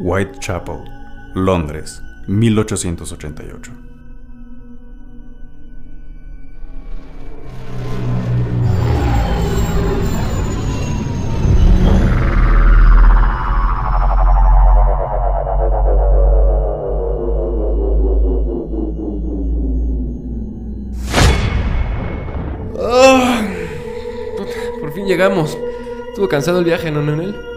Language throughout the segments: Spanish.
Whitechapel, Londres, 1888. Ah, por fin llegamos. Estuvo cansado el viaje, ¿no, Nenel?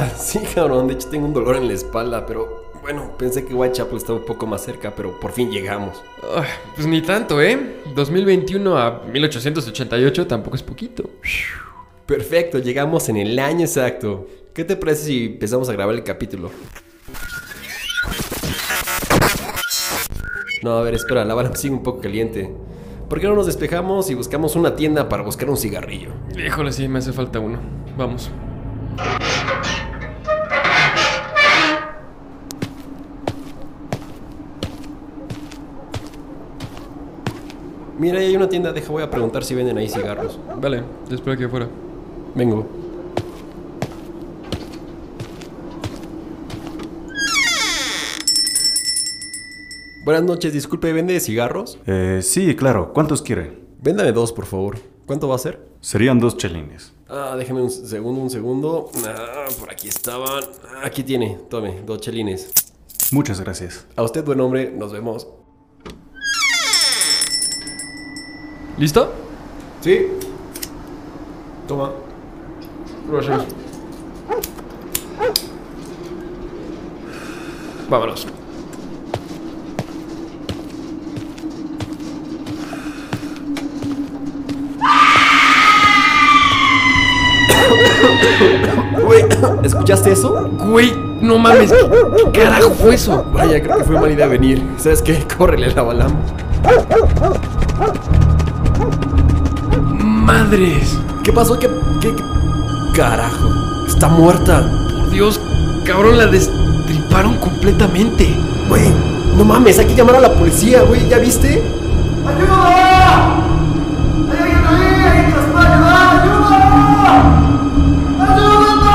Ah, sí, cabrón. De hecho, tengo un dolor en la espalda, pero bueno, pensé que Whitechapel estaba un poco más cerca, pero por fin llegamos. Ah, pues ni tanto, ¿eh? 2021 a 1888 tampoco es poquito. Perfecto, llegamos en el año exacto. ¿Qué te parece si empezamos a grabar el capítulo? No, a ver, espera, la bala sigue un poco caliente. ¿Por qué no nos despejamos y buscamos una tienda para buscar un cigarrillo? Híjole, sí, me hace falta uno. Vamos. Mira, ahí hay una tienda, deja, voy a preguntar si venden ahí cigarros. Vale, te espero aquí afuera. Vengo. Buenas noches, disculpe, ¿vende cigarros? Eh, sí, claro. ¿Cuántos quiere? Véndame dos, por favor. ¿Cuánto va a ser? Serían dos chelines. Ah, déjeme un segundo, un segundo. Ah, por aquí estaban. Ah, Aquí tiene, tome, dos chelines. Muchas gracias. A usted, buen hombre, nos vemos. ¿Listo? Sí. Toma. Gracias. Vámonos. Güey, ¿escuchaste eso? Güey, no mames. ¿Qué, qué carajo fue eso? Vaya, creo que fue mala idea venir. ¿Sabes qué? Córrele a la balam. Madres. ¿Qué pasó? ¿Qué, qué, qué- Carajo. Está muerta. Por Dios, cabrón, la destriparon completamente. Güey, no mames, hay que llamar a la policía, güey. ¿Ya viste? Nine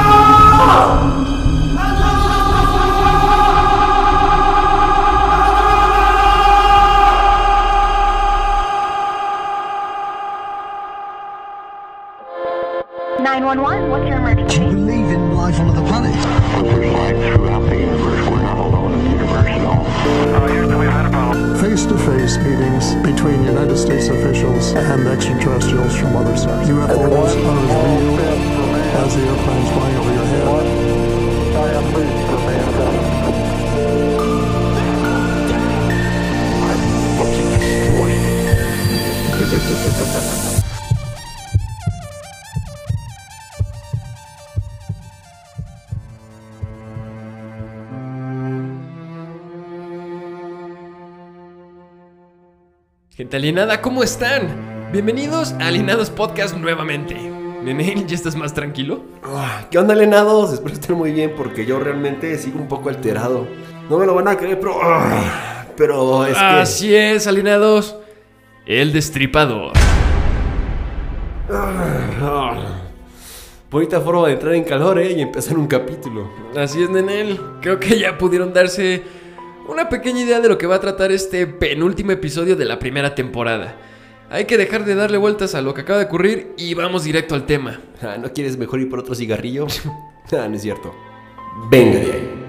in life on other planets. throughout the universe. We're not alone in the universe at all. face to face meetings between United States officials and extraterrestrials from other stars. UFOs are as real as the airplanes flying over your head. Gente alienada, ¿cómo están? Bienvenidos a Alienados Podcast nuevamente. Nenel, ¿ya estás más tranquilo? Ah, ¿Qué onda, Lenados? Espero estén muy bien porque yo realmente sigo un poco alterado. No me lo van a creer, pero. ah, pero es que. Así es, alienados. El destripador. Ah, bonita forma de entrar en calor, ¿eh? Y empezar un capítulo. Así es, Nenel. Creo que ya pudieron darse una pequeña idea de lo que va a tratar este penúltimo episodio de la primera temporada. Hay que dejar de darle vueltas a lo que acaba de ocurrir y vamos directo al tema. Ah, ¿No quieres mejor ir por otro cigarrillo? ah, no es cierto. Venga de ahí.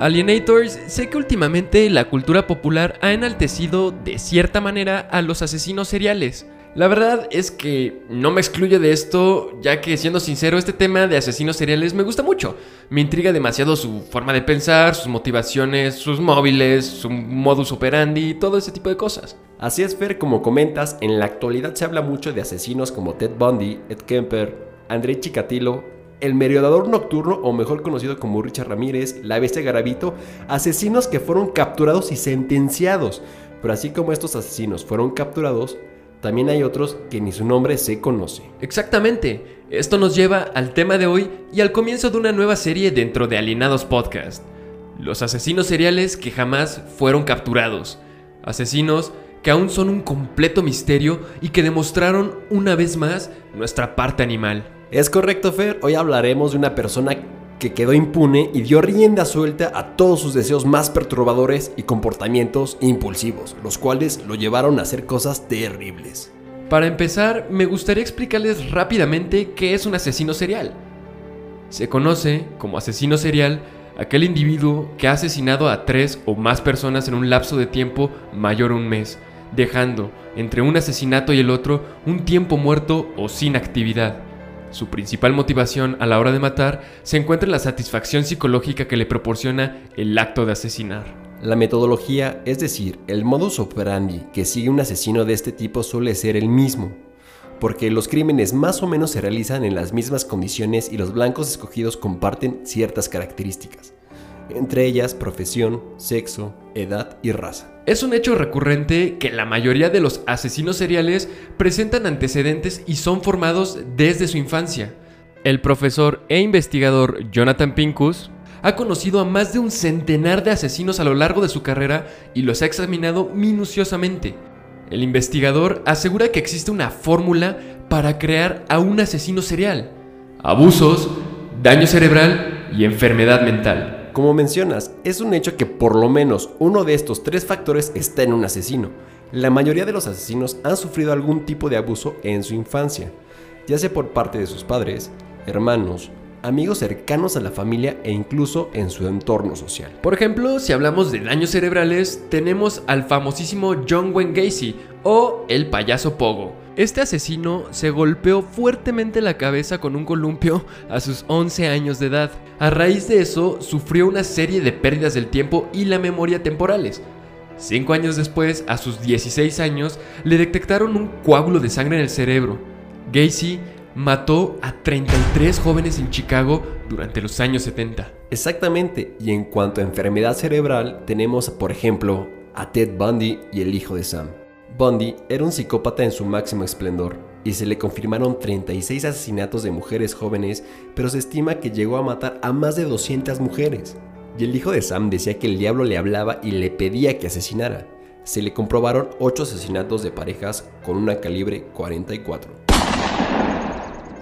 Alienators, sé que últimamente la cultura popular ha enaltecido de cierta manera a los asesinos seriales. La verdad es que no me excluyo de esto, ya que siendo sincero, este tema de asesinos seriales me gusta mucho. Me intriga demasiado su forma de pensar, sus motivaciones, sus móviles, su modus operandi todo ese tipo de cosas. Así es, Fer, como comentas, en la actualidad se habla mucho de asesinos como Ted Bundy, Ed Kemper, André Chikatilo, el merodeador nocturno, o mejor conocido como Richard Ramírez, la bestia Garavito, asesinos que fueron capturados y sentenciados. Pero así como estos asesinos fueron capturados, también hay otros que ni su nombre se conoce. Exactamente, esto nos lleva al tema de hoy y al comienzo de una nueva serie dentro de Alienados Podcast. Los asesinos seriales que jamás fueron capturados. Asesinos que aún son un completo misterio y que demostraron una vez más nuestra parte animal. Es correcto, Fer. Hoy hablaremos de una persona que quedó impune y dio rienda suelta a todos sus deseos más perturbadores y comportamientos impulsivos, los cuales lo llevaron a hacer cosas terribles. Para empezar, me gustaría explicarles rápidamente qué es un asesino serial. Se conoce como asesino serial aquel individuo que ha asesinado a tres o más personas en un lapso de tiempo mayor a un mes, dejando entre un asesinato y el otro un tiempo muerto o sin actividad. Su principal motivación a la hora de matar se encuentra en la satisfacción psicológica que le proporciona el acto de asesinar. La metodología, es decir, el modus operandi que sigue un asesino de este tipo suele ser el mismo, porque los crímenes más o menos se realizan en las mismas condiciones y los blancos escogidos comparten ciertas características, entre ellas profesión, sexo, edad y raza. Es un hecho recurrente que la mayoría de los asesinos seriales presentan antecedentes y son formados desde su infancia. El profesor e investigador Jonathan Pincus ha conocido a más de un centenar de asesinos a lo largo de su carrera y los ha examinado minuciosamente. El investigador asegura que existe una fórmula para crear a un asesino serial. Abusos, daño cerebral y enfermedad mental. Como mencionas, es un hecho que por lo menos uno de estos tres factores está en un asesino. La mayoría de los asesinos han sufrido algún tipo de abuso en su infancia, ya sea por parte de sus padres, hermanos, amigos cercanos a la familia e incluso en su entorno social. Por ejemplo, si hablamos de daños cerebrales, tenemos al famosísimo John Wayne Gacy o el payaso Pogo. Este asesino se golpeó fuertemente la cabeza con un columpio a sus 11 años de edad. A raíz de eso, sufrió una serie de pérdidas del tiempo y la memoria temporales. Cinco años después, a sus 16 años, le detectaron un coágulo de sangre en el cerebro. Gacy mató a 33 jóvenes en Chicago durante los años 70. Exactamente, y en cuanto a enfermedad cerebral, tenemos por ejemplo a Ted Bundy y el hijo de Sam. Bundy era un psicópata en su máximo esplendor, y se le confirmaron 36 asesinatos de mujeres jóvenes, pero se estima que llegó a matar a más de 200 mujeres. Y el hijo de Sam decía que el diablo le hablaba y le pedía que asesinara. Se le comprobaron 8 asesinatos de parejas con una calibre 44.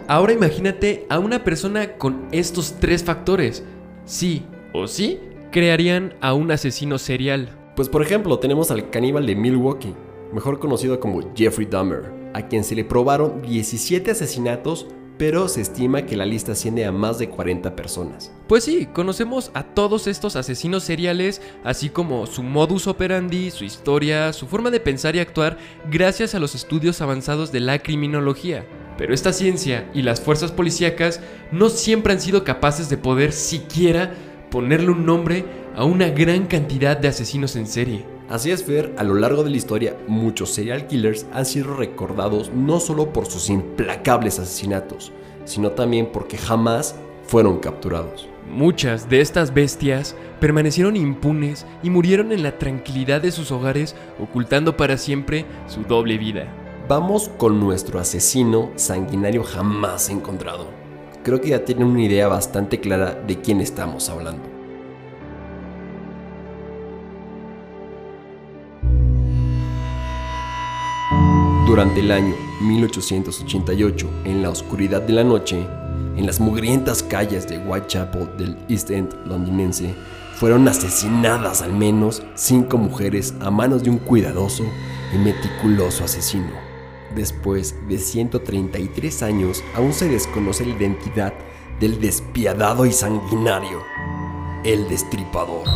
Ahora imagínate a una persona con estos tres factores. Sí o sí crearían a un asesino serial. Pues por ejemplo tenemos al caníbal de Milwaukee, mejor conocido como Jeffrey Dahmer, a quien se le probaron 17 asesinatos, pero se estima que la lista asciende a más de 40 personas. Pues sí, conocemos a todos estos asesinos seriales, así como su modus operandi, su historia, su forma de pensar y actuar, gracias a los estudios avanzados de la criminología. Pero esta ciencia y las fuerzas policíacas no siempre han sido capaces de poder siquiera ponerle un nombre a una gran cantidad de asesinos en serie. Así es, Fer, a lo largo de la historia, muchos serial killers han sido recordados no solo por sus implacables asesinatos, sino también porque jamás fueron capturados. Muchas de estas bestias permanecieron impunes y murieron en la tranquilidad de sus hogares, ocultando para siempre su doble vida. Vamos con nuestro asesino sanguinario jamás encontrado. Creo que ya tienen una idea bastante clara de quién estamos hablando. Durante el año 1888, en la oscuridad de la noche, en las mugrientas calles de Whitechapel del East End londinense, fueron asesinadas al menos cinco mujeres a manos de un cuidadoso y meticuloso asesino. Después de 133 años, aún se desconoce la identidad del despiadado y sanguinario, el destripador.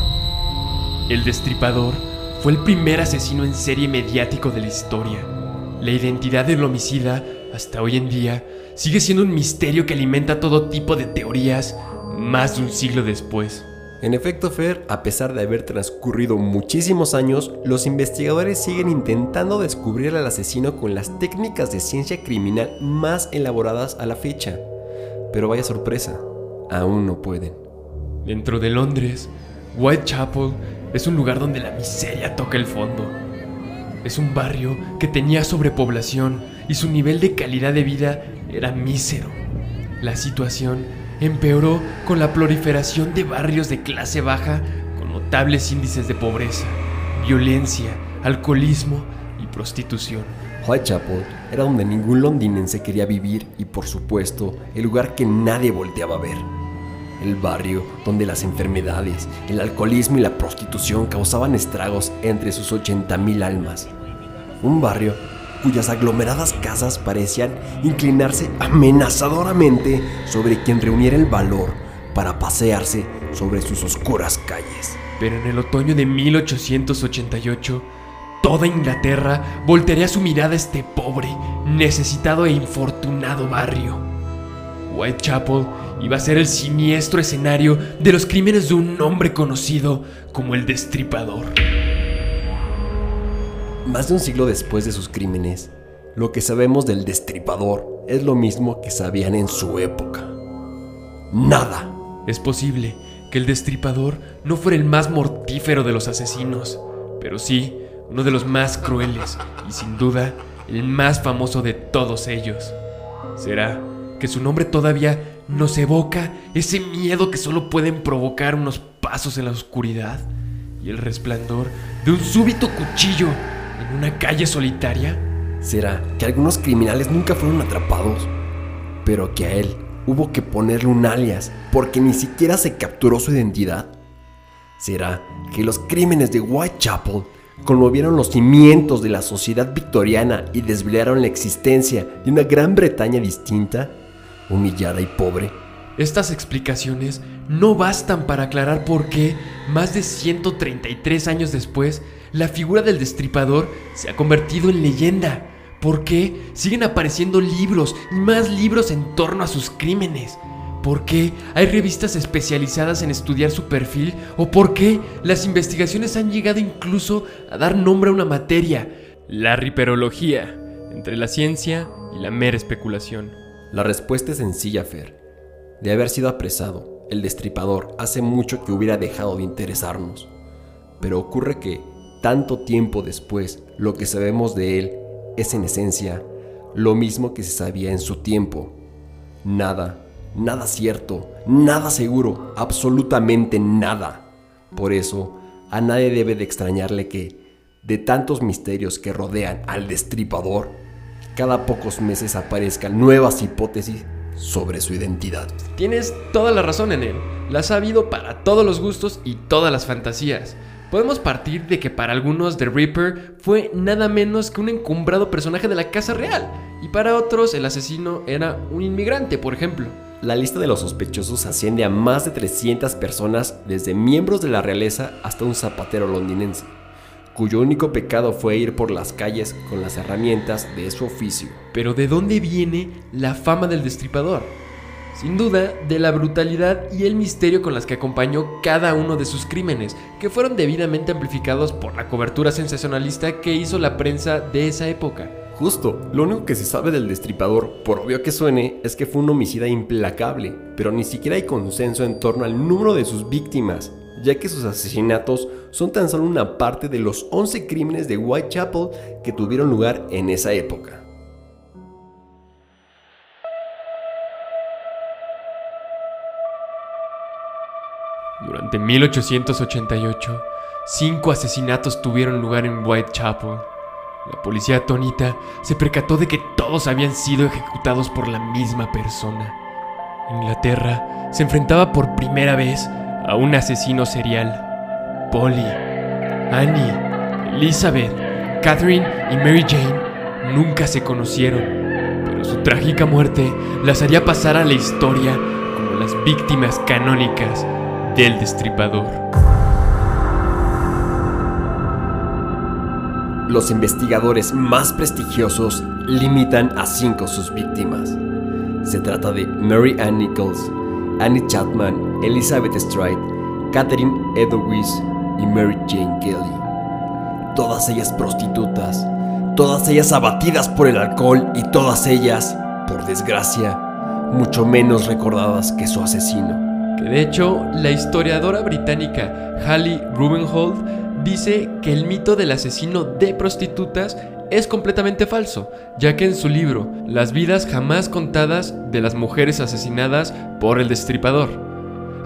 El destripador fue el primer asesino en serie mediático de la historia. La identidad del homicida, hasta hoy en día, sigue siendo un misterio que alimenta todo tipo de teorías más de un siglo después. En efecto, Fer, a pesar de haber transcurrido muchísimos años, los investigadores siguen intentando descubrir al asesino con las técnicas de ciencia criminal más elaboradas a la fecha. Pero vaya sorpresa, aún no pueden. Dentro de Londres, Whitechapel es un lugar donde la miseria toca el fondo. Es un barrio que tenía sobrepoblación y su nivel de calidad de vida era mísero. La situación empeoró con la proliferación de barrios de clase baja con notables índices de pobreza, violencia, alcoholismo y prostitución. Whitechapel era donde ningún londinense quería vivir y por supuesto el lugar que nadie volteaba a ver. El barrio donde las enfermedades, el alcoholismo y la prostitución causaban estragos entre sus 80.000 almas. Un barrio cuyas aglomeradas casas parecían inclinarse amenazadoramente sobre quien reuniera el valor para pasearse sobre sus oscuras calles. Pero en el otoño de 1888, toda Inglaterra voltearía su mirada a este pobre, necesitado e infortunado barrio. Whitechapel iba a ser el siniestro escenario de los crímenes de un hombre conocido como el Destripador. Más de un siglo después de sus crímenes, lo que sabemos del destripador es lo mismo que sabían en su época. Nada. Es posible que el Destripador no fuera el más mortífero de los asesinos, pero sí uno de los más crueles y sin duda el más famoso de todos ellos. ¿Será que su nombre todavía nos evoca ese miedo que solo pueden provocar unos pasos en la oscuridad y el resplandor de un súbito cuchillo en una calle solitaria? ¿Será que algunos criminales nunca fueron atrapados? Pero que a él hubo que ponerle un alias porque ni siquiera se capturó su identidad. ¿Será que los crímenes de Whitechapel conmovieron los cimientos de la sociedad victoriana y desvelaron la existencia de una Gran Bretaña distinta, humillada y pobre? Estas explicaciones no bastan para aclarar por qué, más de 133 años después, la figura del destripador se ha convertido en leyenda. ¿Por qué siguen apareciendo libros y más libros en torno a sus crímenes? ¿Por qué hay revistas especializadas en estudiar su perfil? ¿O por qué las investigaciones han llegado incluso a dar nombre a una materia? La riperología, entre la ciencia y la mera especulación. La respuesta es sencilla, Fer. De haber sido apresado, el destripador hace mucho que hubiera dejado de interesarnos. Pero ocurre que, tanto tiempo después, lo que sabemos de él es en esencia lo mismo que se sabía en su tiempo. Nada, nada cierto, nada seguro, absolutamente nada. Por eso, a nadie debe de extrañarle que, de tantos misterios que rodean al destripador, cada pocos meses aparezcan nuevas hipótesis sobre su identidad. Tienes toda la razón en él. Las ha habido para todos los gustos y todas las fantasías. Podemos partir de que para algunos The Reaper fue nada menos que un encumbrado personaje de la Casa Real, y para otros el asesino era un inmigrante, por ejemplo. La lista de los sospechosos asciende a más de 300 personas, desde miembros de la realeza hasta un zapatero londinense, cuyo único pecado fue ir por las calles con las herramientas de su oficio. Pero ¿de dónde viene la fama del destripador? Sin duda, de la brutalidad y el misterio con las que acompañó cada uno de sus crímenes, que fueron debidamente amplificados por la cobertura sensacionalista que hizo la prensa de esa época. Justo, lo único que se sabe del destripador, por obvio que suene, es que fue un homicida implacable, pero ni siquiera hay consenso en torno al número de sus víctimas, ya que sus asesinatos son tan solo una parte de los 11 crímenes de Whitechapel que tuvieron lugar en esa época. Durante 1888, cinco asesinatos tuvieron lugar en Whitechapel. La policía atónita se percató de que todos habían sido ejecutados por la misma persona. Inglaterra se enfrentaba por primera vez a un asesino serial. Polly, Annie, Elizabeth, Catherine y Mary Jane nunca se conocieron, pero su trágica muerte las haría pasar a la historia como las víctimas canónicas del destripador. Los investigadores más prestigiosos limitan a cinco sus víctimas. Se trata de Mary Ann Nichols, Annie Chapman, Elizabeth Stride, Catherine Edelweiss y Mary Jane Kelly. Todas ellas prostitutas, todas ellas abatidas por el alcohol y todas ellas, por desgracia, mucho menos recordadas que su asesino. Que de hecho, la historiadora británica Hallie Rubenhold dice que el mito del asesino de prostitutas es completamente falso, ya que en su libro Las vidas jamás contadas de las mujeres asesinadas por el destripador,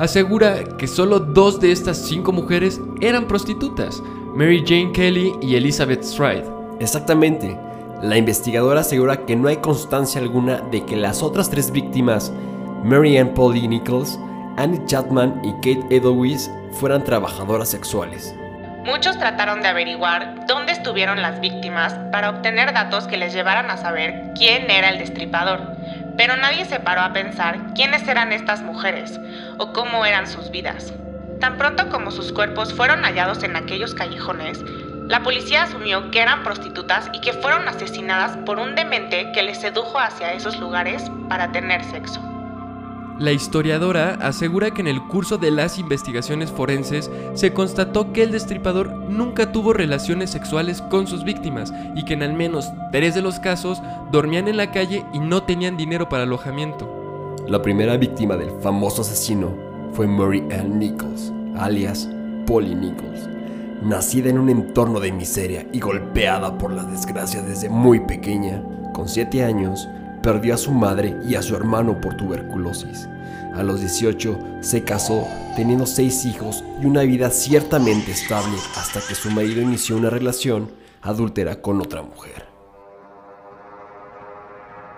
asegura que solo dos de estas cinco mujeres eran prostitutas, Mary Jane Kelly y Elizabeth Stride. Exactamente. La investigadora asegura que no hay constancia alguna de que las otras tres víctimas, Mary Ann Polly Nichols, Annie Chapman y Kate Edelweiss, fueran trabajadoras sexuales. Muchos trataron de averiguar dónde estuvieron las víctimas para obtener datos que les llevaran a saber quién era el destripador, pero nadie se paró a pensar quiénes eran estas mujeres o cómo eran sus vidas. Tan pronto como sus cuerpos fueron hallados en aquellos callejones, la policía asumió que eran prostitutas y que fueron asesinadas por un demente que les sedujo hacia esos lugares para tener sexo. La historiadora asegura que en el curso de las investigaciones forenses se constató que el destripador nunca tuvo relaciones sexuales con sus víctimas y que en al menos tres de los casos dormían en la calle y no tenían dinero para alojamiento. La primera víctima del famoso asesino fue Mary Ann Nichols, alias Polly Nichols. Nacida en un entorno de miseria y golpeada por la desgracia desde muy pequeña, con 7 años, perdió a su madre y a su hermano por tuberculosis. A los 18 se casó, teniendo 6 hijos y una vida ciertamente estable hasta que su marido inició una relación adúltera con otra mujer.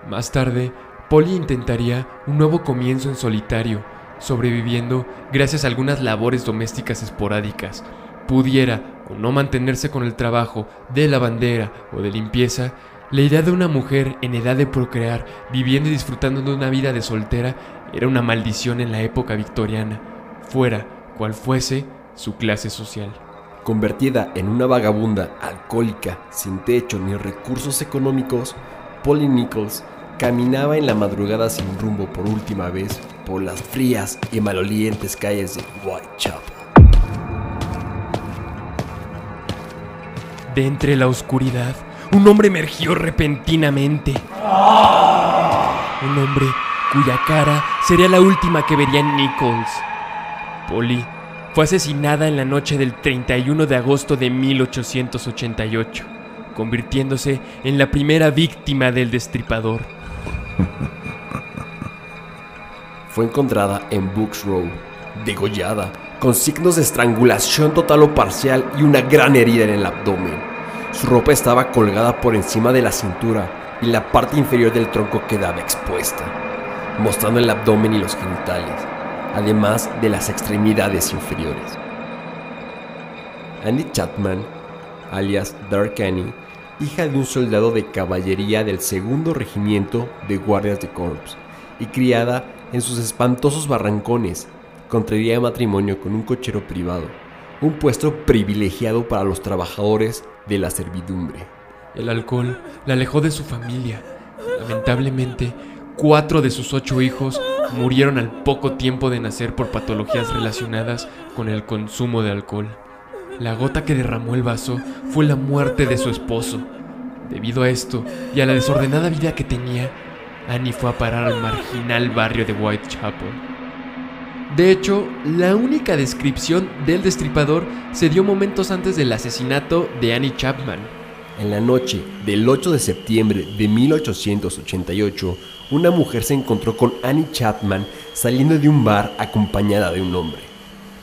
Más tarde, Polly intentaría un nuevo comienzo en solitario, sobreviviendo gracias a algunas labores domésticas esporádicas. Pudiera o no mantenerse con el trabajo de lavandera o de limpieza, la idea de una mujer en edad de procrear, viviendo y disfrutando de una vida de soltera, era una maldición en la época victoriana, fuera cual fuese su clase social. Convertida en una vagabunda alcohólica, sin techo ni recursos económicos, Polly Nichols caminaba en la madrugada sin rumbo por última vez por las frías y malolientes calles de Whitechapel. De entre la oscuridad, un hombre emergió repentinamente. Un hombre cuya cara sería la última que vería Nichols. Polly fue asesinada en la noche del 31 de agosto de 1888, convirtiéndose en la primera víctima del destripador. Fue encontrada en Books Row, degollada, con signos de estrangulación total o parcial y una gran herida en el abdomen. Su ropa estaba colgada por encima de la cintura y la parte inferior del tronco quedaba expuesta, mostrando el abdomen y los genitales, además de las extremidades inferiores. Annie Chapman, alias Dark Annie, hija de un soldado de caballería del segundo regimiento de guardias de Corps y criada en sus espantosos barrancones, contraería matrimonio con un cochero privado, un puesto privilegiado para los trabajadores de la servidumbre. El alcohol la alejó de su familia. Lamentablemente, cuatro de sus ocho hijos murieron al poco tiempo de nacer por patologías relacionadas con el consumo de alcohol. La gota que derramó el vaso fue la muerte de su esposo. Debido a esto y a la desordenada vida que tenía, Annie fue a parar al marginal barrio de Whitechapel. De hecho, la única descripción del destripador se dio momentos antes del asesinato de Annie Chapman. En la noche del 8 de septiembre de 1888, una mujer se encontró con Annie Chapman saliendo de un bar acompañada de un hombre.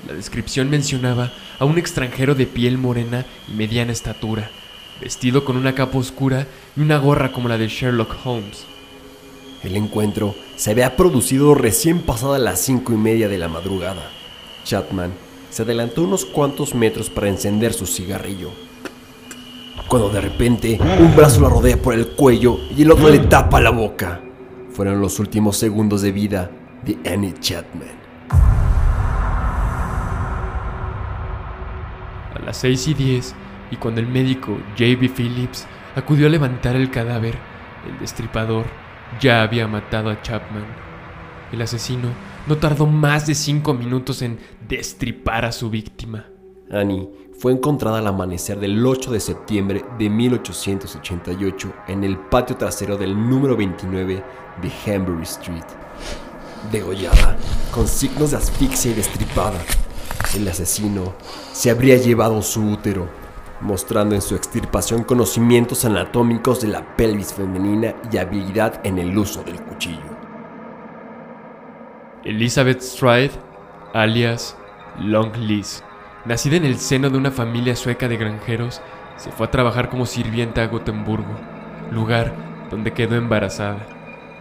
La descripción mencionaba a un extranjero de piel morena y mediana estatura, vestido con una capa oscura y una gorra como la de Sherlock Holmes. El encuentro se había producido recién pasada las cinco y media de la madrugada. Chapman se adelantó unos cuantos metros para encender su cigarrillo. Cuando de repente un brazo la rodea por el cuello y el otro le tapa la boca. Fueron los últimos segundos de vida de Annie Chapman. A las 6 y 10, y cuando el médico J.B. Phillips acudió a levantar el cadáver, el destripador ya había matado a Chapman. El asesino no tardó más de cinco minutos en destripar a su víctima. Annie fue encontrada al amanecer del 8 de septiembre de 1888 en el patio trasero del número 29 de Hambury Street. Degollada, con signos de asfixia y destripada, el asesino se habría llevado su útero, mostrando en su extirpación conocimientos anatómicos de la pelvis femenina y habilidad en el uso del cuchillo. Elizabeth Stride, alias Long Liz, nacida en el seno de una familia sueca de granjeros, se fue a trabajar como sirvienta a Gotemburgo, lugar donde quedó embarazada.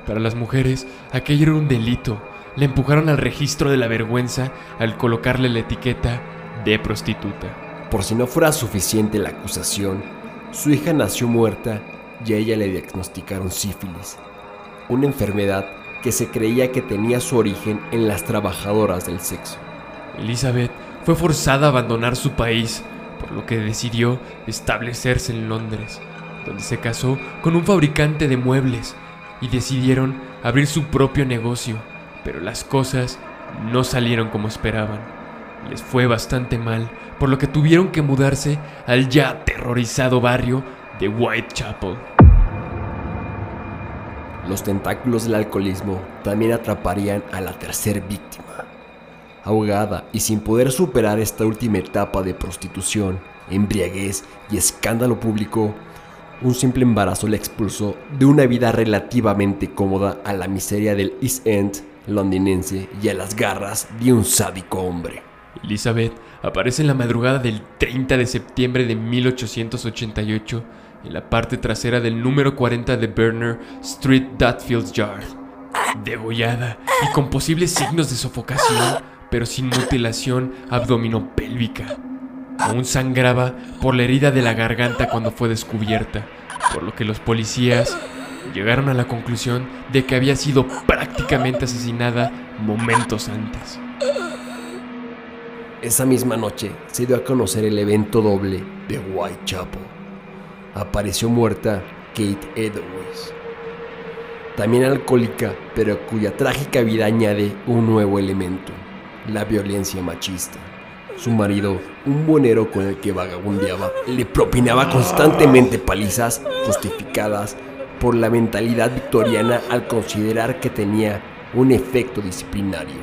Para las mujeres, aquello era un delito. Le empujaron al registro de la vergüenza al colocarle la etiqueta de prostituta. Por si no fuera suficiente la acusación, su hija nació muerta y a ella le diagnosticaron sífilis, una enfermedad que se creía que tenía su origen en las trabajadoras del sexo. Elizabeth fue forzada a abandonar su país, por lo que decidió establecerse en Londres, donde se casó con un fabricante de muebles y decidieron abrir su propio negocio, pero las cosas no salieron como esperaban. Les fue bastante mal, por lo que tuvieron que mudarse al ya aterrorizado barrio de Whitechapel. Los tentáculos del alcoholismo también atraparían a la tercer víctima. Ahogada y sin poder superar esta última etapa de prostitución, embriaguez y escándalo público, un simple embarazo la expulsó de una vida relativamente cómoda a la miseria del East End londinense y a las garras de un sádico hombre. Elizabeth aparece en la madrugada del 30 de septiembre de 1888 en la parte trasera del número 40 de Burner Street, Dutfield Yard, degollada y con posibles signos de sofocación, pero sin mutilación abdominopélvica. Aún sangraba por la herida de la garganta cuando fue descubierta, por lo que los policías llegaron a la conclusión de que había sido prácticamente asesinada momentos antes. Esa misma noche se dio a conocer el evento doble de Whitechapel. Apareció muerta Kate Edwards, también alcohólica, pero cuya trágica vida añade un nuevo elemento, la violencia machista. Su marido, un buenero con el que vagabundeaba, le propinaba constantemente palizas justificadas por la mentalidad victoriana al considerar que tenía un efecto disciplinario.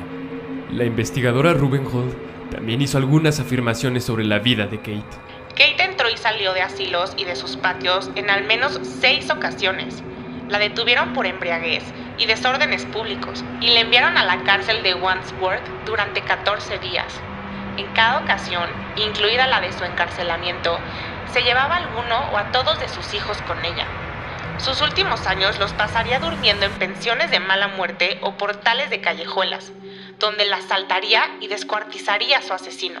La investigadora Ruben Hall también hizo algunas afirmaciones sobre la vida de Kate. Kate entró y salió de asilos y de sus patios en al menos seis ocasiones. La detuvieron por embriaguez y desórdenes públicos y le enviaron a la cárcel de Wandsworth durante 14 días. En cada ocasión, incluida la de su encarcelamiento, se llevaba a alguno o a todos de sus hijos con ella. Sus últimos años los pasaría durmiendo en pensiones de mala muerte o portales de callejuelas, donde la asaltaría y descuartizaría a su asesino.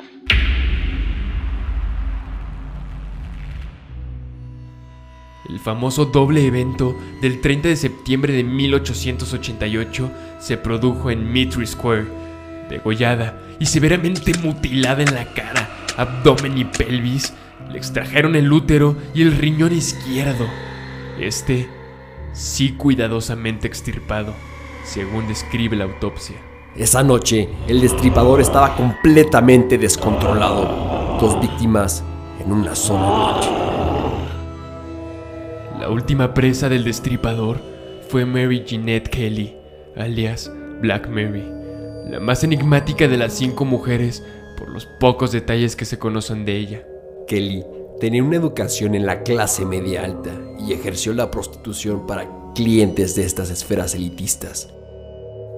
El famoso doble evento del 30 de septiembre de 1888 se produjo en Mitre Square, degollada y severamente mutilada en la cara, abdomen y pelvis. Le extrajeron el útero y el riñón izquierdo. Este sí cuidadosamente extirpado, según describe la autopsia. Esa noche, el destripador estaba completamente descontrolado. Dos víctimas en una sola noche. La última presa del destripador fue Mary Jeanette Kelly, alias Black Mary, la más enigmática de las cinco mujeres por los pocos detalles que se conocen de ella. Kelly tenía una educación en la clase media alta y ejerció la prostitución para clientes de estas esferas elitistas.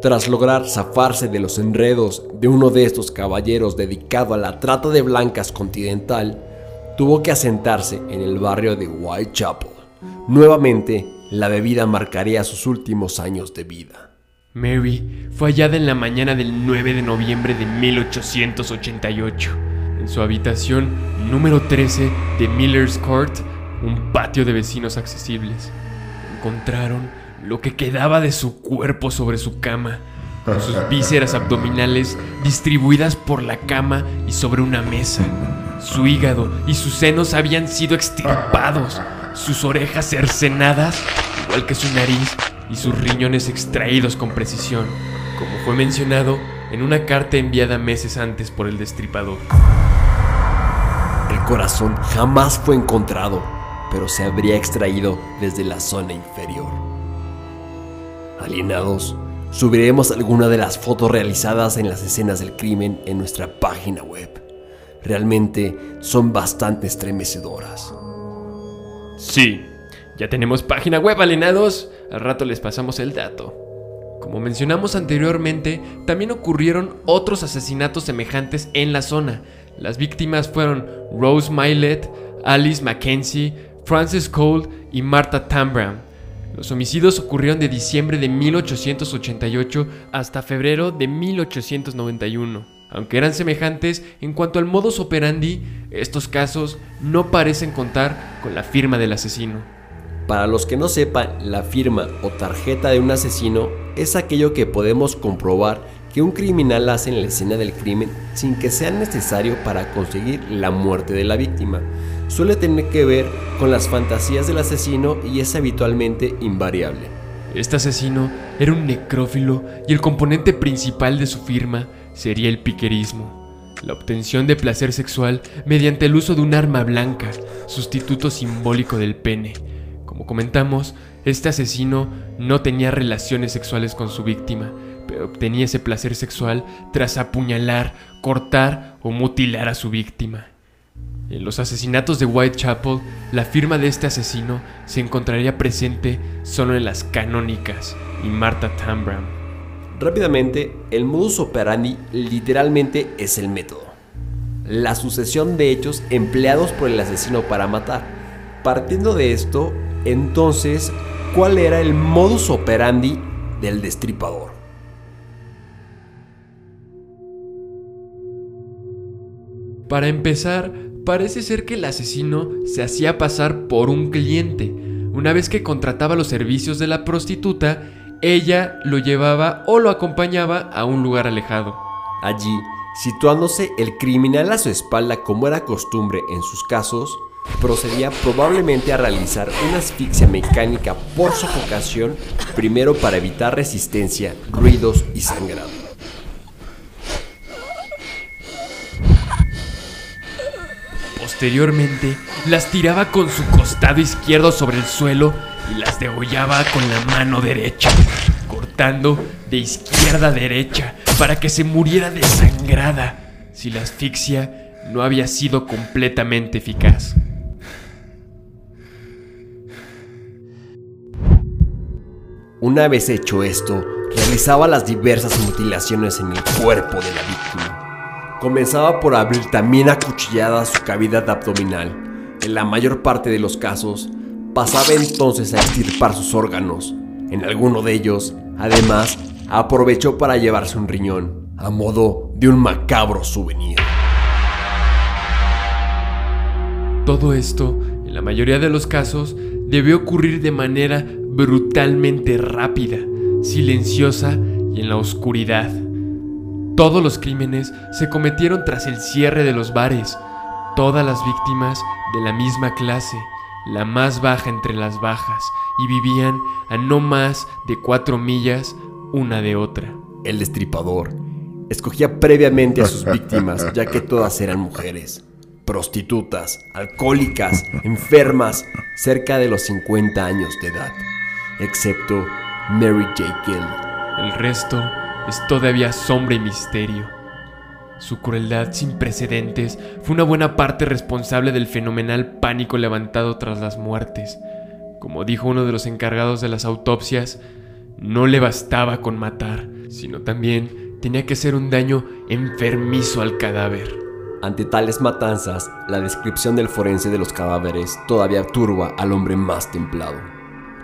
Tras lograr zafarse de los enredos de uno de estos caballeros dedicado a la trata de blancas continental, tuvo que asentarse en el barrio de Whitechapel. Nuevamente, la bebida marcaría sus últimos años de vida. Mary fue hallada en la mañana del 9 de noviembre de 1888 en su habitación número 13 de Miller's Court, un patio de vecinos accesibles. Encontraron lo que quedaba de su cuerpo sobre su cama, con sus vísceras abdominales distribuidas por la cama y sobre una mesa. Su hígado y sus senos habían sido extirpados, sus orejas cercenadas, igual que su nariz, y sus riñones extraídos con precisión, como fue mencionado en una carta enviada meses antes por el destripador. El corazón jamás fue encontrado, pero se habría extraído desde la zona inferior. Alienados, subiremos alguna de las fotos realizadas en las escenas del crimen en nuestra página web. Realmente son bastante estremecedoras. Sí, ya tenemos página web, alienados. Al rato les pasamos el dato. Como mencionamos anteriormente, también ocurrieron otros asesinatos semejantes en la zona, Las víctimas fueron Rose Milet, Alice Mackenzie, Frances Cole y Martha Tambram. Los homicidios ocurrieron de diciembre de 1888 hasta febrero de 1891. Aunque eran semejantes en cuanto al modus operandi, estos casos no parecen contar con la firma del asesino. Para los que no sepan, la firma o tarjeta de un asesino es aquello que podemos comprobar que un criminal hace en la escena del crimen sin que sea necesario para conseguir la muerte de la víctima. Suele tener que ver con las fantasías del asesino y es habitualmente invariable. Este asesino era un necrófilo y el componente principal de su firma sería el piquerismo, la obtención de placer sexual mediante el uso de un arma blanca, sustituto simbólico del pene. Como comentamos, este asesino no tenía relaciones sexuales con su víctima, pero obtenía ese placer sexual tras apuñalar, cortar o mutilar a su víctima. En los asesinatos de Whitechapel, la firma de este asesino se encontraría presente solo en las canónicas y Martha Tambram. Rápidamente, el modus operandi literalmente es el método. La sucesión de hechos empleados por el asesino para matar. Partiendo de esto, entonces, ¿cuál era el modus operandi del destripador? Para empezar, parece ser que el asesino se hacía pasar por un cliente. Una vez que contrataba los servicios de la prostituta, ella lo llevaba o lo acompañaba a un lugar alejado. Allí, situándose el criminal a su espalda como era costumbre en sus casos, procedía probablemente a realizar una asfixia mecánica por sofocación, primero para evitar resistencia, ruidos y sangrado. Posteriormente, las tiraba con su costado izquierdo sobre el suelo y las degollaba con la mano derecha, cortando de izquierda a derecha para que se muriera desangrada si la asfixia no había sido completamente eficaz. Una vez hecho esto, realizaba las diversas mutilaciones en el cuerpo de la víctima. Comenzaba por abrir también a cuchilladas su cavidad abdominal. En la mayor parte de los casos, pasaba entonces a extirpar sus órganos. En alguno de ellos, además, aprovechó para llevarse un riñón, a modo de un macabro souvenir. Todo esto, en la mayoría de los casos, debió ocurrir de manera brutalmente rápida, silenciosa y en la oscuridad. Todos los crímenes se cometieron tras el cierre de los bares, todas las víctimas de la misma clase, la más baja entre las bajas, y vivían a no más de cuatro millas una de otra. El destripador escogía previamente a sus víctimas, ya que todas eran mujeres, prostitutas, alcohólicas, enfermas, cerca de los 50 años de edad, excepto Mary J. Gill. El resto es todavía sombra y misterio. Su crueldad sin precedentes fue una buena parte responsable del fenomenal pánico levantado tras las muertes. Como dijo uno de los encargados de las autopsias, no le bastaba con matar, sino también tenía que ser un daño enfermizo al cadáver. Ante tales matanzas, la descripción del forense de los cadáveres todavía turba al hombre más templado.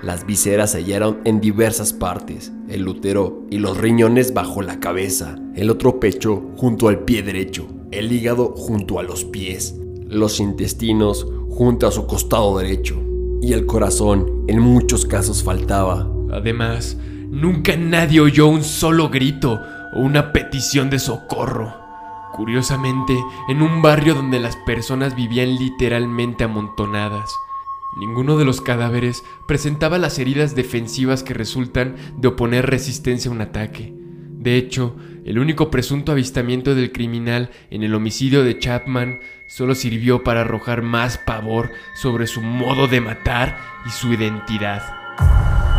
Las vísceras se hallaron en diversas partes, el útero y los riñones bajo la cabeza, el otro pecho junto al pie derecho, el hígado junto a los pies, los intestinos junto a su costado derecho, y el corazón en muchos casos faltaba. Además, nunca nadie oyó un solo grito o una petición de socorro. Curiosamente, en un barrio donde las personas vivían literalmente amontonadas. Ninguno de los cadáveres presentaba las heridas defensivas que resultan de oponer resistencia a un ataque. De hecho, el único presunto avistamiento del criminal en el homicidio de Chapman solo sirvió para arrojar más pavor sobre su modo de matar y su identidad.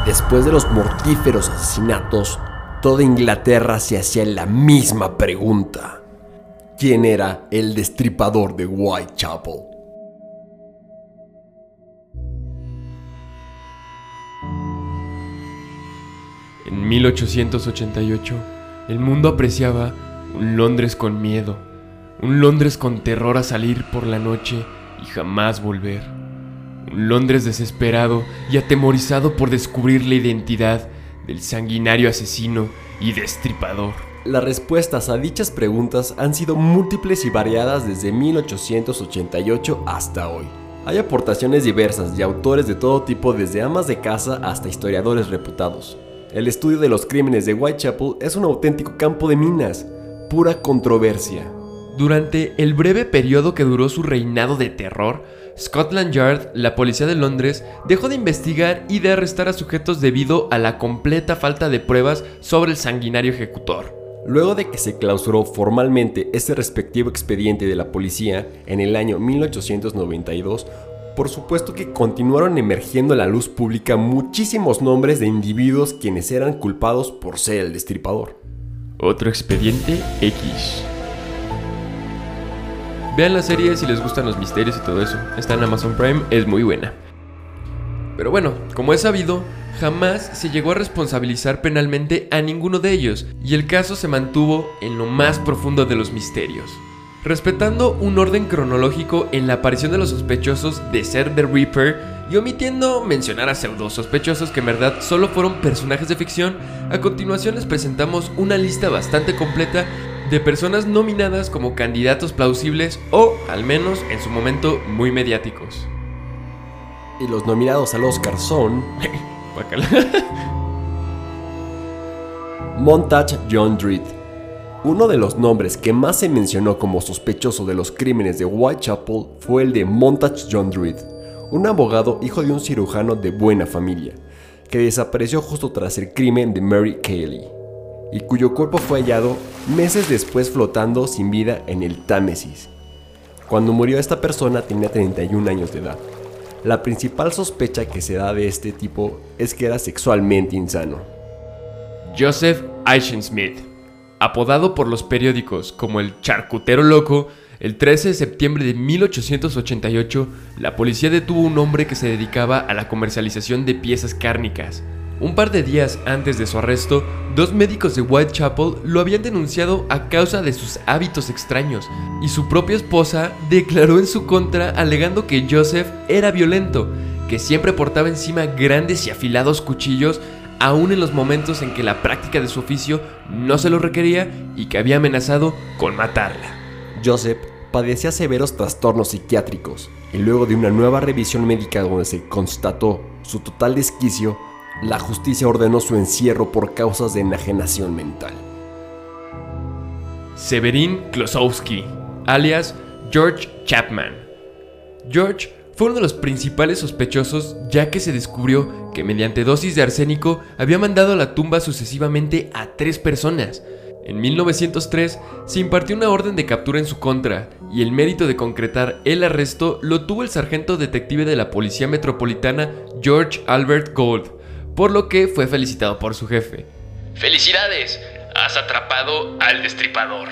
Después de los mortíferos asesinatos, toda Inglaterra se hacía la misma pregunta. ¿Quién era el destripador de Whitechapel? En 1888, el mundo apreciaba un Londres con miedo, Un Londres con terror a salir por la noche y jamás volver. Un Londres desesperado y atemorizado por descubrir la identidad del sanguinario asesino y destripador. Las respuestas a dichas preguntas han sido múltiples y variadas desde 1888 hasta hoy. Hay aportaciones diversas y autores de todo tipo desde amas de casa hasta historiadores reputados. El estudio de los crímenes de Whitechapel es un auténtico campo de minas, pura controversia. Durante el breve periodo que duró su reinado de terror, Scotland Yard, la policía de Londres, dejó de investigar y de arrestar a sujetos debido a la completa falta de pruebas sobre el sanguinario ejecutor. Luego de que se clausuró formalmente este respectivo expediente de la policía en el año 1892, por supuesto que continuaron emergiendo a la luz pública muchísimos nombres de individuos quienes eran culpados por ser el destripador. Otro expediente X. Vean la serie si les gustan los misterios y todo eso. Está en Amazon Prime, es muy buena. Pero bueno, como es sabido, jamás se llegó a responsabilizar penalmente a ninguno de ellos, y el caso se mantuvo en lo más profundo de los misterios. Respetando un orden cronológico en la aparición de los sospechosos de ser The Reaper y omitiendo mencionar a pseudo sospechosos que en verdad solo fueron personajes de ficción, a continuación les presentamos una lista bastante completa de personas nominadas como candidatos plausibles o, al menos en su momento, muy mediáticos. Y los nominados al Oscar son. Montage John Dreed. Uno de los nombres que más se mencionó como sospechoso de los crímenes de Whitechapel fue el de Montage John Dreed, un abogado hijo de un cirujano de buena familia, que desapareció justo tras el crimen de Mary Cayley, y cuyo cuerpo fue hallado meses después flotando sin vida en el Támesis. Cuando murió esta persona tenía 31 años de edad. La principal sospecha que se da de este tipo es que era sexualmente insano. Joseph Eichensmith, apodado por los periódicos como el charcutero loco, el 13 de septiembre de 1888, la policía detuvo a un hombre que se dedicaba a la comercialización de piezas cárnicas. Un par de días antes de su arresto, dos médicos de Whitechapel lo habían denunciado a causa de sus hábitos extraños, y su propia esposa declaró en su contra alegando que Joseph era violento, que siempre portaba encima grandes y afilados cuchillos, aún en los momentos en que la práctica de su oficio no se lo requería y que había amenazado con matarla. Joseph padecía severos trastornos psiquiátricos y luego de una nueva revisión médica donde se constató su total desquicio, la justicia ordenó su encierro por causas de enajenación mental. Severin Klosowski, alias George Chapman. George fue uno de los principales sospechosos ya que se descubrió que mediante dosis de arsénico había mandado a la tumba sucesivamente a tres personas. En 1903 se impartió una orden de captura en su contra y el mérito de concretar el arresto lo tuvo el sargento detective de la Policía Metropolitana George Albert Gold, por lo que fue felicitado por su jefe. ¡Felicidades! Has atrapado al destripador.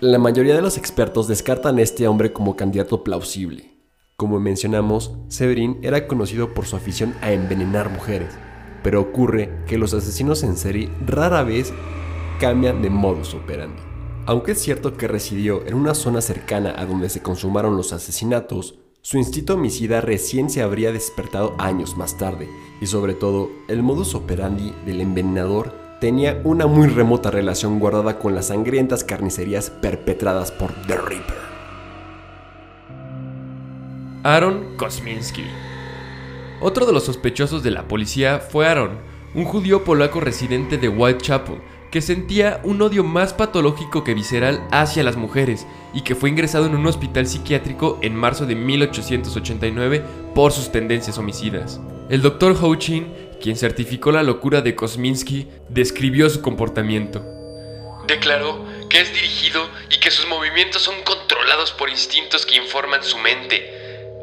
La mayoría de los expertos descartan a este hombre como candidato plausible. Como mencionamos, Severin era conocido por su afición a envenenar mujeres, pero ocurre que los asesinos en serie rara vez cambian de modus operandi. Aunque es cierto que residió en una zona cercana a donde se consumaron los asesinatos, su instinto homicida recién se habría despertado años más tarde, y sobre todo, el modus operandi del envenenador tenía una muy remota relación guardada con las sangrientas carnicerías perpetradas por The Reaper. Aaron Kosminski. Otro de los sospechosos de la policía fue Aaron, un judío polaco residente de Whitechapel, que sentía un odio más patológico que visceral hacia las mujeres y que fue ingresado en un hospital psiquiátrico en marzo de 1889 por sus tendencias homicidas. El doctor Houchin, quien certificó la locura de Kosminski, describió su comportamiento. Declaró que es dirigido y que sus movimientos son controlados por instintos que informan su mente.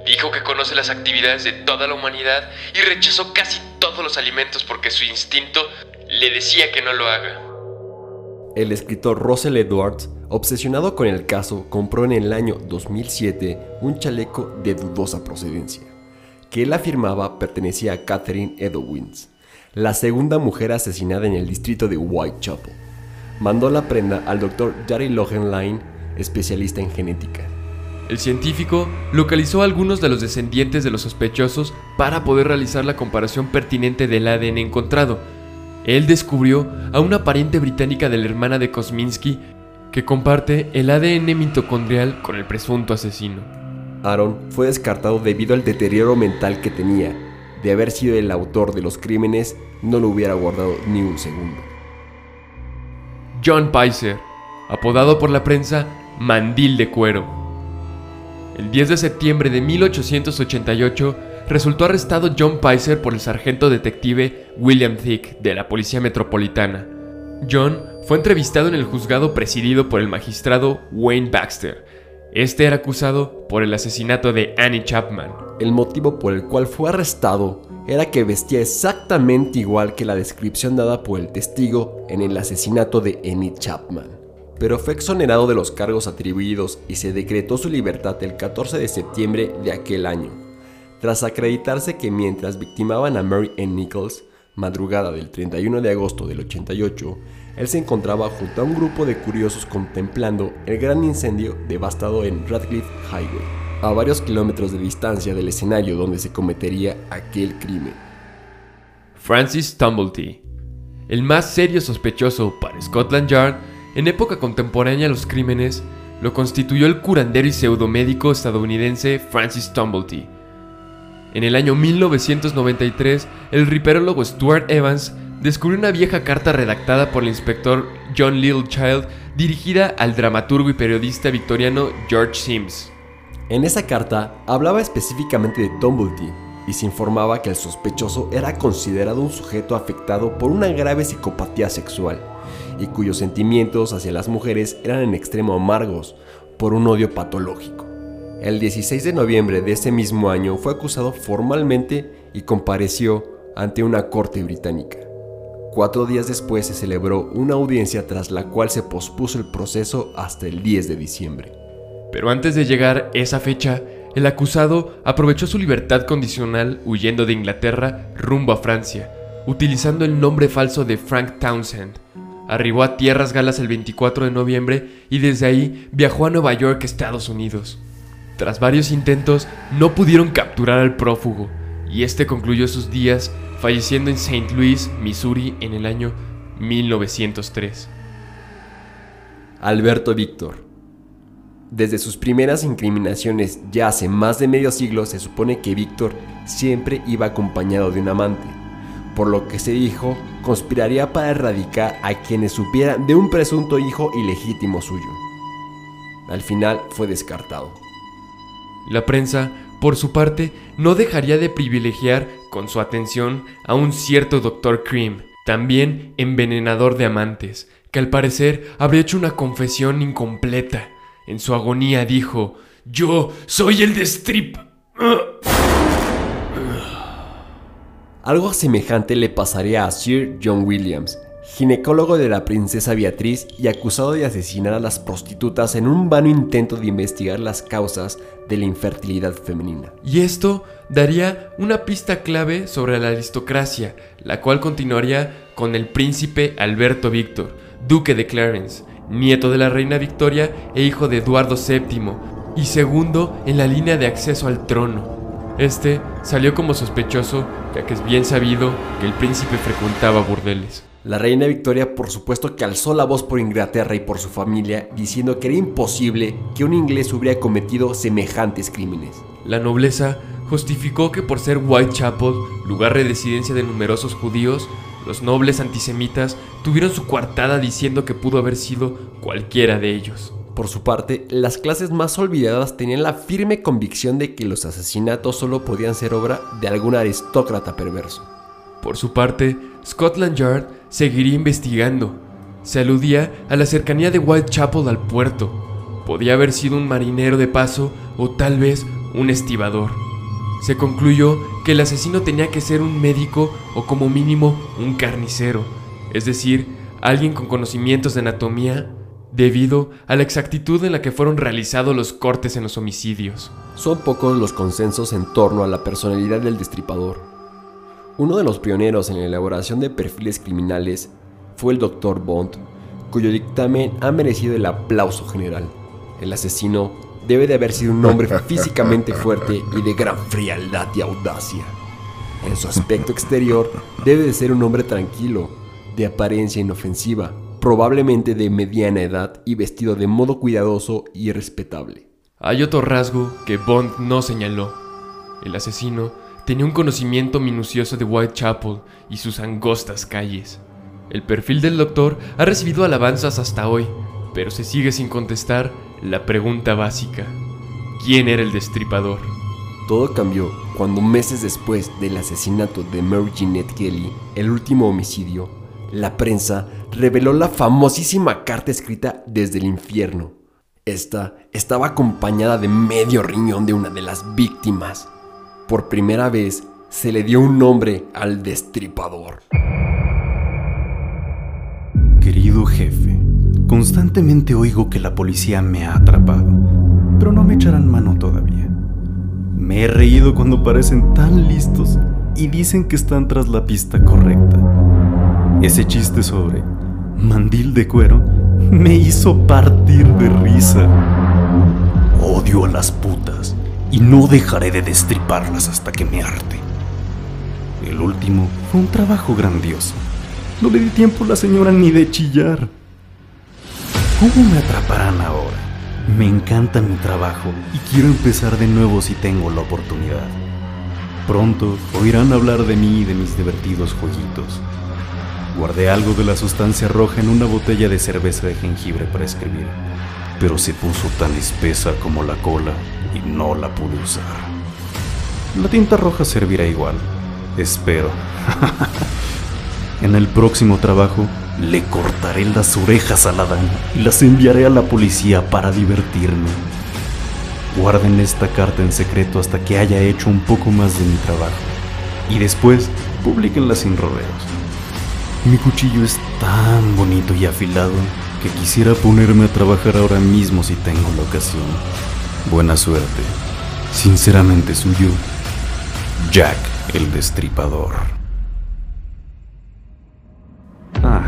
Dijo que conoce las actividades de toda la humanidad y rechazó casi todos los alimentos porque su instinto le decía que no lo haga. El escritor Russell Edwards, obsesionado con el caso, compró en el año 2007 un chaleco de dudosa procedencia, que él afirmaba pertenecía a Catherine Edowins, la segunda mujer asesinada en el distrito de Whitechapel. Mandó la prenda al doctor Jerry Lohenline especialista en genética. El científico localizó a algunos de los descendientes de los sospechosos para poder realizar la comparación pertinente del ADN encontrado. Él descubrió a una pariente británica de la hermana de Kosminski que comparte el ADN mitocondrial con el presunto asesino. Aaron fue descartado debido al deterioro mental que tenía. De haber sido el autor de los crímenes, no lo hubiera guardado ni un segundo. John Pizer, apodado por la prensa Mandil de Cuero. El 10 de septiembre de 1888 resultó arrestado John Pizer por el sargento detective William Thick de la Policía Metropolitana. John fue entrevistado en el juzgado presidido por el magistrado Wayne Baxter. Este era acusado por el asesinato de Annie Chapman. El motivo por el cual fue arrestado era que vestía exactamente igual que la descripción dada por el testigo en el asesinato de Annie Chapman pero fue exonerado de los cargos atribuidos y se decretó su libertad el 14 de septiembre de aquel año, tras acreditarse que mientras victimaban a Mary Ann Nichols, madrugada del 31 de agosto del 88, él se encontraba junto a un grupo de curiosos contemplando el gran incendio devastado en Radcliffe Highway, a varios kilómetros de distancia del escenario donde se cometería aquel crimen. Francis Tumblety, el más serio sospechoso para Scotland Yard, en época contemporánea los crímenes, lo constituyó el curandero y pseudomédico estadounidense Francis Tumblety. En el año 1993, el riperólogo Stuart Evans descubrió una vieja carta redactada por el inspector John Littlechild dirigida al dramaturgo y periodista victoriano George Sims. En esa carta hablaba específicamente de Tumblety y se informaba que el sospechoso era considerado un sujeto afectado por una grave psicopatía sexual y cuyos sentimientos hacia las mujeres eran en extremo amargos por un odio patológico. El 16 de noviembre de ese mismo año fue acusado formalmente y compareció ante una corte británica. Cuatro días después se celebró una audiencia tras la cual se pospuso el proceso hasta el 10 de diciembre. Pero antes de llegar esa fecha, el acusado aprovechó su libertad condicional huyendo de Inglaterra rumbo a Francia, utilizando el nombre falso de Frank Townsend, Arribó a Tierras Galas el 24 de noviembre y desde ahí viajó a Nueva York, Estados Unidos. Tras varios intentos, no pudieron capturar al prófugo, y este concluyó sus días falleciendo en St. Louis, Missouri, en el año 1903. Alberto Víctor. Desde sus primeras incriminaciones ya hace más de medio siglo se supone que Víctor siempre iba acompañado de un amante por lo que se dijo conspiraría para erradicar a quienes supieran de un presunto hijo ilegítimo suyo. Al final fue descartado. La prensa, por su parte, no dejaría de privilegiar con su atención a un cierto Dr. Cream, también envenenador de amantes, que al parecer habría hecho una confesión incompleta. En su agonía dijo, yo soy el de Strip. Algo semejante le pasaría a Sir John Williams, ginecólogo de la princesa Beatriz y acusado de asesinar a las prostitutas en un vano intento de investigar las causas de la infertilidad femenina. Y esto daría una pista clave sobre la aristocracia, la cual continuaría con el príncipe Alberto Víctor, duque de Clarence, nieto de la reina Victoria e hijo de Eduardo VII, y segundo en la línea de acceso al trono. Este salió como sospechoso, ya que es bien sabido que el príncipe frecuentaba burdeles. La reina Victoria por supuesto que alzó la voz por Inglaterra y por su familia, diciendo que era imposible que un inglés hubiera cometido semejantes crímenes. La nobleza justificó que por ser Whitechapel, lugar de residencia de numerosos judíos, los nobles antisemitas tuvieron su coartada diciendo que pudo haber sido cualquiera de ellos. Por su parte, las clases más olvidadas tenían la firme convicción de que los asesinatos solo podían ser obra de algún aristócrata perverso. Por su parte, Scotland Yard seguiría investigando. Se aludía a la cercanía de Whitechapel al puerto. Podía haber sido un marinero de paso o tal vez un estibador. Se concluyó que el asesino tenía que ser un médico o como mínimo un carnicero, es decir, alguien con conocimientos de anatomía debido a la exactitud en la que fueron realizados los cortes en los homicidios. Son pocos los consensos en torno a la personalidad del destripador. Uno de los pioneros en la elaboración de perfiles criminales fue el Dr. Bond, cuyo dictamen ha merecido el aplauso general. El asesino debe de haber sido un hombre físicamente fuerte y de gran frialdad y audacia. En su aspecto exterior debe de ser un hombre tranquilo, de apariencia inofensiva, probablemente de mediana edad y vestido de modo cuidadoso y respetable. Hay otro rasgo que Bond no señaló. El asesino tenía un conocimiento minucioso de Whitechapel y sus angostas calles. El perfil del doctor ha recibido alabanzas hasta hoy, pero se sigue sin contestar la pregunta básica. ¿Quién era el destripador? Todo cambió cuando meses después del asesinato de Mary Jeanette Kelly, el último homicidio, la prensa reveló la famosísima carta escrita desde el infierno. Esta estaba acompañada de medio riñón de una de las víctimas. Por primera vez se le dio un nombre al destripador. Querido jefe, constantemente oigo que la policía me ha atrapado, pero no me echarán mano todavía. Me he reído cuando parecen tan listos y dicen que están tras la pista correcta. Ese chiste sobre mandil de cuero me hizo partir de risa. Odio a las putas y no dejaré de destriparlas hasta que me harte. El último fue un trabajo grandioso. No le di tiempo a la señora ni de chillar. ¿Cómo me atraparán ahora? Me encanta mi trabajo y quiero empezar de nuevo si tengo la oportunidad. Pronto oirán hablar de mí y de mis divertidos jueguitos. Guardé algo de la sustancia roja en una botella de cerveza de jengibre para escribir, pero se puso tan espesa como la cola y no la pude usar. La tinta roja servirá igual, espero. en el próximo trabajo le cortaré las orejas a la dama y las enviaré a la policía para divertirme. Guarden esta carta en secreto hasta que haya hecho un poco más de mi trabajo y después publiquenla sin rodeos. Mi cuchillo es tan bonito y afilado que quisiera ponerme a trabajar ahora mismo si tengo la ocasión. Buena suerte. Sinceramente suyo, Jack el Destripador. Ah,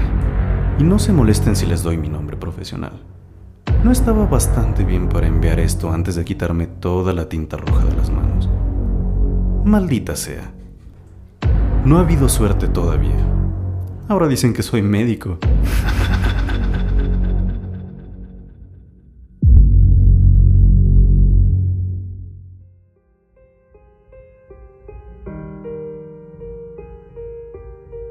y no se molesten si les doy mi nombre profesional. No estaba bastante bien para enviar esto antes de quitarme toda la tinta roja de las manos. Maldita sea. No ha habido suerte todavía. Ahora dicen que soy médico.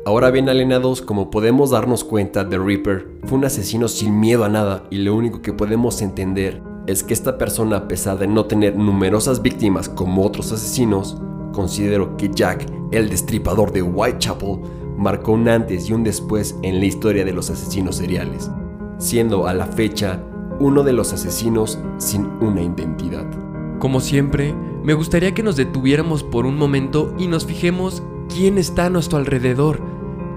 Ahora bien alienados, como podemos darnos cuenta, The Reaper fue un asesino sin miedo a nada y lo único que podemos entender es que esta persona, a pesar de no tener numerosas víctimas como otros asesinos, considero que Jack, el destripador de Whitechapel, marcó un antes y un después en la historia de los asesinos seriales, siendo a la fecha uno de los asesinos sin una identidad. Como siempre, me gustaría que nos detuviéramos por un momento y nos fijemos quién está a nuestro alrededor,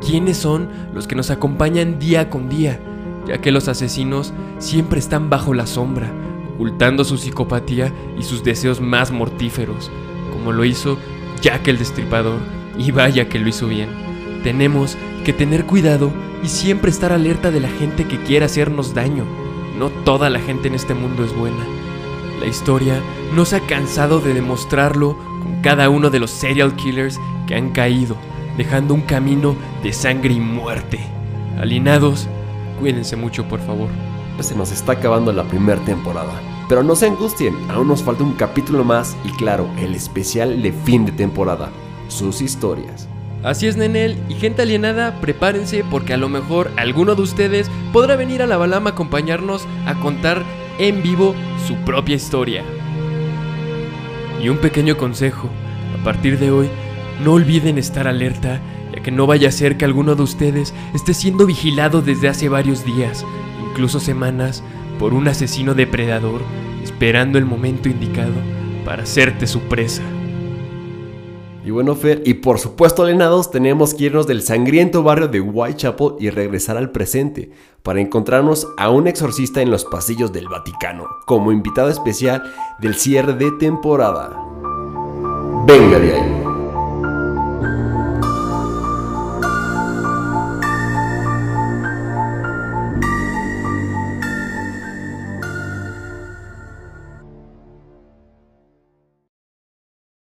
quiénes son los que nos acompañan día con día, ya que los asesinos siempre están bajo la sombra, ocultando su psicopatía y sus deseos más mortíferos, como lo hizo Jack el Destripador, y vaya que lo hizo bien. Tenemos que tener cuidado y siempre estar alerta de la gente que quiera hacernos daño. No toda la gente en este mundo es buena. La historia no se ha cansado de demostrarlo con cada uno de los serial killers que han caído, dejando un camino de sangre y muerte. Alienados, cuídense mucho por favor. Se nos está acabando la primera temporada. Pero no se angustien, aún nos falta un capítulo más y claro, el especial de fin de temporada, sus historias. Así es, Nenel, y gente alienada, prepárense porque a lo mejor alguno de ustedes podrá venir a la Balama a acompañarnos a contar en vivo su propia historia. Y un pequeño consejo, a partir de hoy, no olviden estar alerta, ya que no vaya a ser que alguno de ustedes esté siendo vigilado desde hace varios días, incluso semanas, por un asesino depredador, esperando el momento indicado para hacerte su presa. Y bueno, Fer, y por supuesto, alienados, tenemos que irnos del sangriento barrio de Whitechapel y regresar al presente para encontrarnos a un exorcista en los pasillos del Vaticano, como invitado especial del cierre de temporada. Venga de ahí.